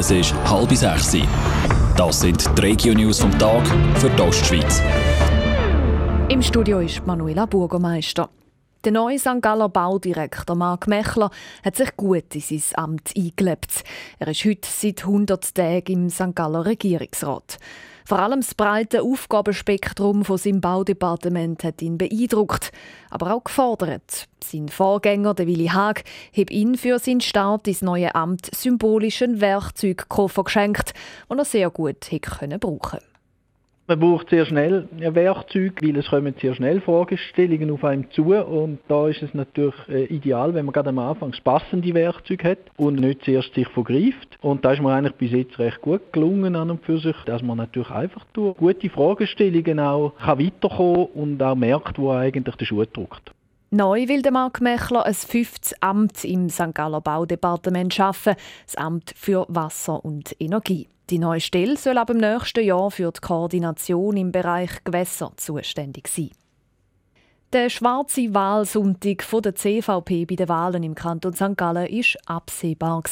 Es ist halb sechs. Das sind die Regio-News vom Tag für die Ostschweiz. Im Studio ist Manuela Burgermeister. Der neue St. Galler Baudirektor Marc Mechler hat sich gut in sein Amt eingelebt. Er ist heute seit 100 Tagen im St. Galler Regierungsrat. Vor allem das breite Aufgabenspektrum von seinem Baudepartement hat ihn beeindruckt, aber auch gefordert. Sein Vorgänger, der Willi Haag, hat ihn für seinen Start ins neue Amt symbolisch einen Werkzeugkoffer geschenkt, den er sehr gut hätte brauchen können. Man braucht sehr schnell ein Werkzeug, weil es kommen sehr schnell Fragestellungen auf einem zu und da ist es natürlich äh, ideal, wenn man gerade am Anfang das passende Werkzeug hat und nicht zuerst sich vergreift. Und da ist mir eigentlich bis jetzt recht gut gelungen an und für sich, dass man natürlich einfach durch gute Fragestellungen auch kann weiterkommen und auch merkt, wo eigentlich der Schuh drückt. Neu will der Marc Mechler ein fünftes Amt im St. Galler Baudepartement schaffen, das Amt für Wasser und Energie. Die neue Stelle soll ab dem nächsten Jahr für die Koordination im Bereich Gewässer zuständig sein. Der schwarze Wahlsonntag der CVP bei den Wahlen im Kanton St. Gallen war absehbar.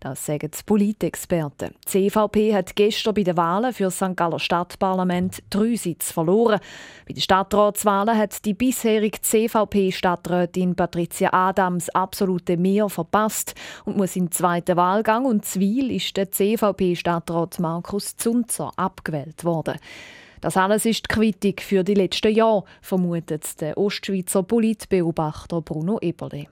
Das sagen die Politexperten. Die CVP hat gestern bei den Wahlen für das St. Galler Stadtparlament drei Sitze verloren. Bei den Stadtratswahlen hat die bisherige CVP-Stadträtin Patricia Adams absolute Mehr verpasst und muss im zweiten Wahlgang und Zwil ist der CVP-Stadtrat Markus Zunzer abgewählt worden. Das alles ist die Quittung für die letzten Jahre, vermutet der Ostschweizer Politbeobachter Bruno Eberle.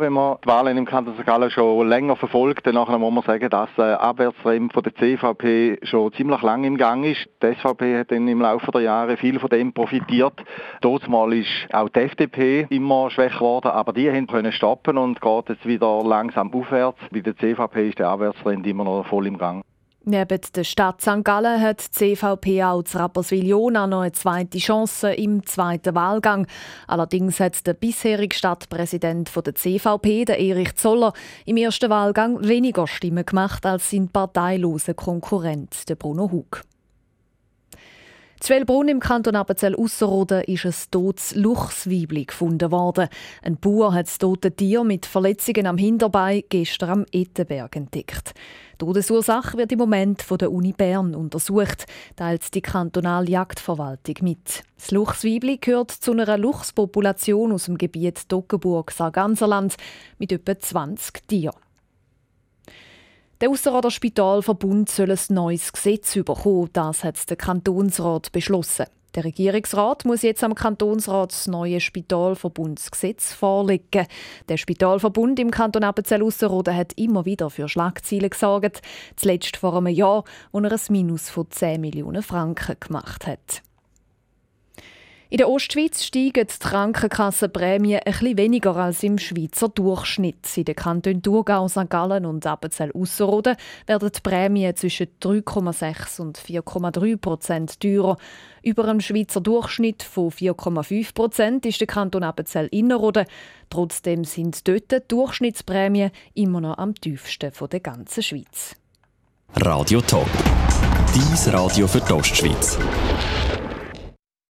Wenn man die Wahlen im Kanton St. Gallen schon länger verfolgt, dann muss man sagen, dass der Abwärtstrend von der CVP schon ziemlich lang im Gang ist. Die SVP hat dann im Laufe der Jahre viel von dem profitiert. Mal ist auch die FDP immer schwächer geworden, aber die haben können stoppen und geht jetzt wieder langsam aufwärts. Bei der CVP ist der Abwärtstrend immer noch voll im Gang. Neben der Stadt St. Gallen hat die CVP auch zu Rapperswil-Jona noch eine zweite Chance im zweiten Wahlgang. Allerdings hat der bisherige Stadtpräsident der CVP, der Erich Zoller, im ersten Wahlgang weniger Stimmen gemacht als sein parteilose Konkurrent, der Bruno Hug. Zwellbrunn im Kanton Appenzell-Ausserrhoden ist ein totes Luchsweibli gefunden worden. Ein Bauer hat das tote Tier mit Verletzungen am Hinterbein gestern am Ettenberg entdeckt. Die Todesursache wird im Moment von der Uni Bern untersucht, teilt die kantonale Jagdverwaltung mit. Das Luchsweibli gehört zu einer Luchspopulation aus dem Gebiet Toggenburg-Sarganserland mit etwa 20 Tieren. Der Ausserrhoder Spitalverbund soll ein neues Gesetz bekommen. Das hat der Kantonsrat beschlossen. Der Regierungsrat muss jetzt am Kantonsrat das neue Spitalverbundsgesetz vorlegen. Der Spitalverbund im Kanton Appenzell-Ausserrhoden hat immer wieder für Schlagzeilen gesorgt. Zuletzt vor einem Jahr, wo er ein Minus von 10 Millionen Franken gemacht hat. In der Ostschweiz steigen die Krankenkassenprämien bisschen weniger als im Schweizer Durchschnitt. In den Kantonen Thurgau, St. Gallen und Appenzell-Ausserrhoden werden die Prämien zwischen 3,6 und 4,3 Prozent teurer. Über dem Schweizer Durchschnitt von 4,5 Prozent ist der Kanton Appenzell-Innerrhoden. Trotzdem sind dort die Durchschnittsprämien immer noch am tiefsten der ganzen Schweiz. Radio Top. Dies Radio für die Ostschweiz.